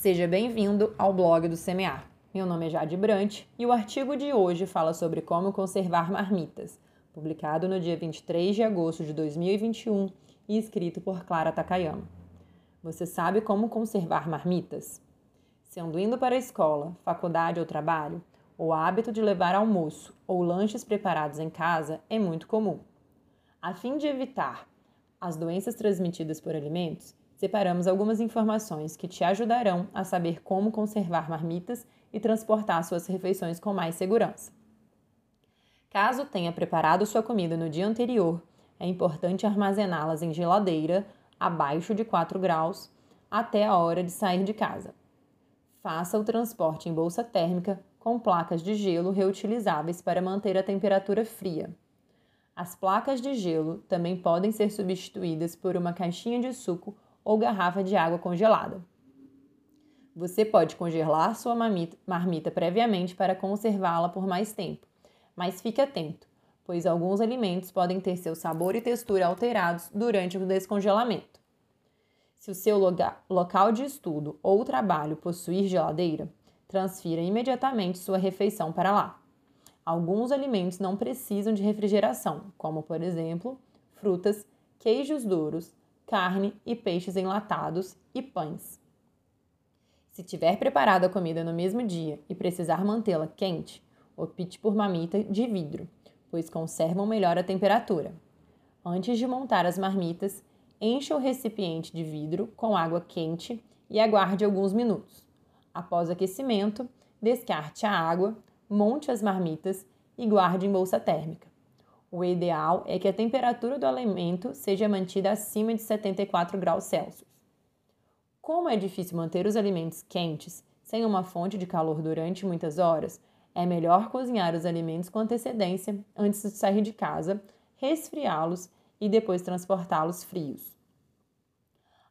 Seja bem-vindo ao blog do Semear. Meu nome é Jade Brant e o artigo de hoje fala sobre como conservar marmitas, publicado no dia 23 de agosto de 2021 e escrito por Clara Takayama. Você sabe como conservar marmitas? Sendo indo para a escola, faculdade ou trabalho, o hábito de levar almoço ou lanches preparados em casa é muito comum. A fim de evitar as doenças transmitidas por alimentos, separamos algumas informações que te ajudarão a saber como conservar marmitas e transportar suas refeições com mais segurança. Caso tenha preparado sua comida no dia anterior, é importante armazená-las em geladeira abaixo de 4 graus até a hora de sair de casa. Faça o transporte em bolsa térmica com placas de gelo reutilizáveis para manter a temperatura fria. As placas de gelo também podem ser substituídas por uma caixinha de suco ou garrafa de água congelada. Você pode congelar sua marmita previamente para conservá-la por mais tempo, mas fique atento, pois alguns alimentos podem ter seu sabor e textura alterados durante o descongelamento. Se o seu local de estudo ou trabalho possuir geladeira, transfira imediatamente sua refeição para lá. Alguns alimentos não precisam de refrigeração, como, por exemplo, frutas, queijos duros, carne e peixes enlatados e pães. Se tiver preparado a comida no mesmo dia e precisar mantê-la quente, opte por mamita de vidro, pois conservam melhor a temperatura. Antes de montar as marmitas, encha o recipiente de vidro com água quente e aguarde alguns minutos. Após aquecimento, descarte a água, monte as marmitas e guarde em bolsa térmica. O ideal é que a temperatura do alimento seja mantida acima de 74 graus Celsius. Como é difícil manter os alimentos quentes sem uma fonte de calor durante muitas horas, é melhor cozinhar os alimentos com antecedência antes de sair de casa, resfriá-los e depois transportá-los frios.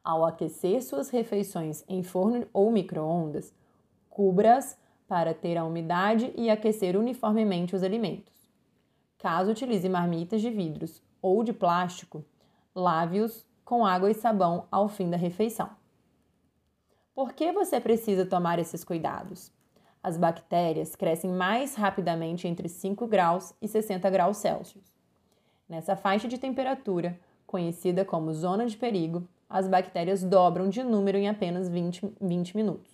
Ao aquecer suas refeições em forno ou micro-ondas, cubra-as para ter a umidade e aquecer uniformemente os alimentos. Caso utilize marmitas de vidros ou de plástico, lave-os com água e sabão ao fim da refeição. Por que você precisa tomar esses cuidados? As bactérias crescem mais rapidamente entre 5 graus e 60 graus Celsius. Nessa faixa de temperatura, conhecida como zona de perigo, as bactérias dobram de número em apenas 20, 20 minutos.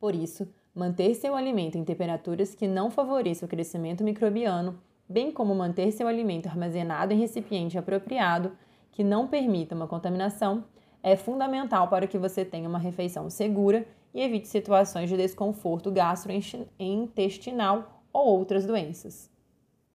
Por isso, manter seu alimento em temperaturas que não favoreçam o crescimento microbiano, bem como manter seu alimento armazenado em recipiente apropriado que não permita uma contaminação, é fundamental para que você tenha uma refeição segura e evite situações de desconforto gastrointestinal ou outras doenças.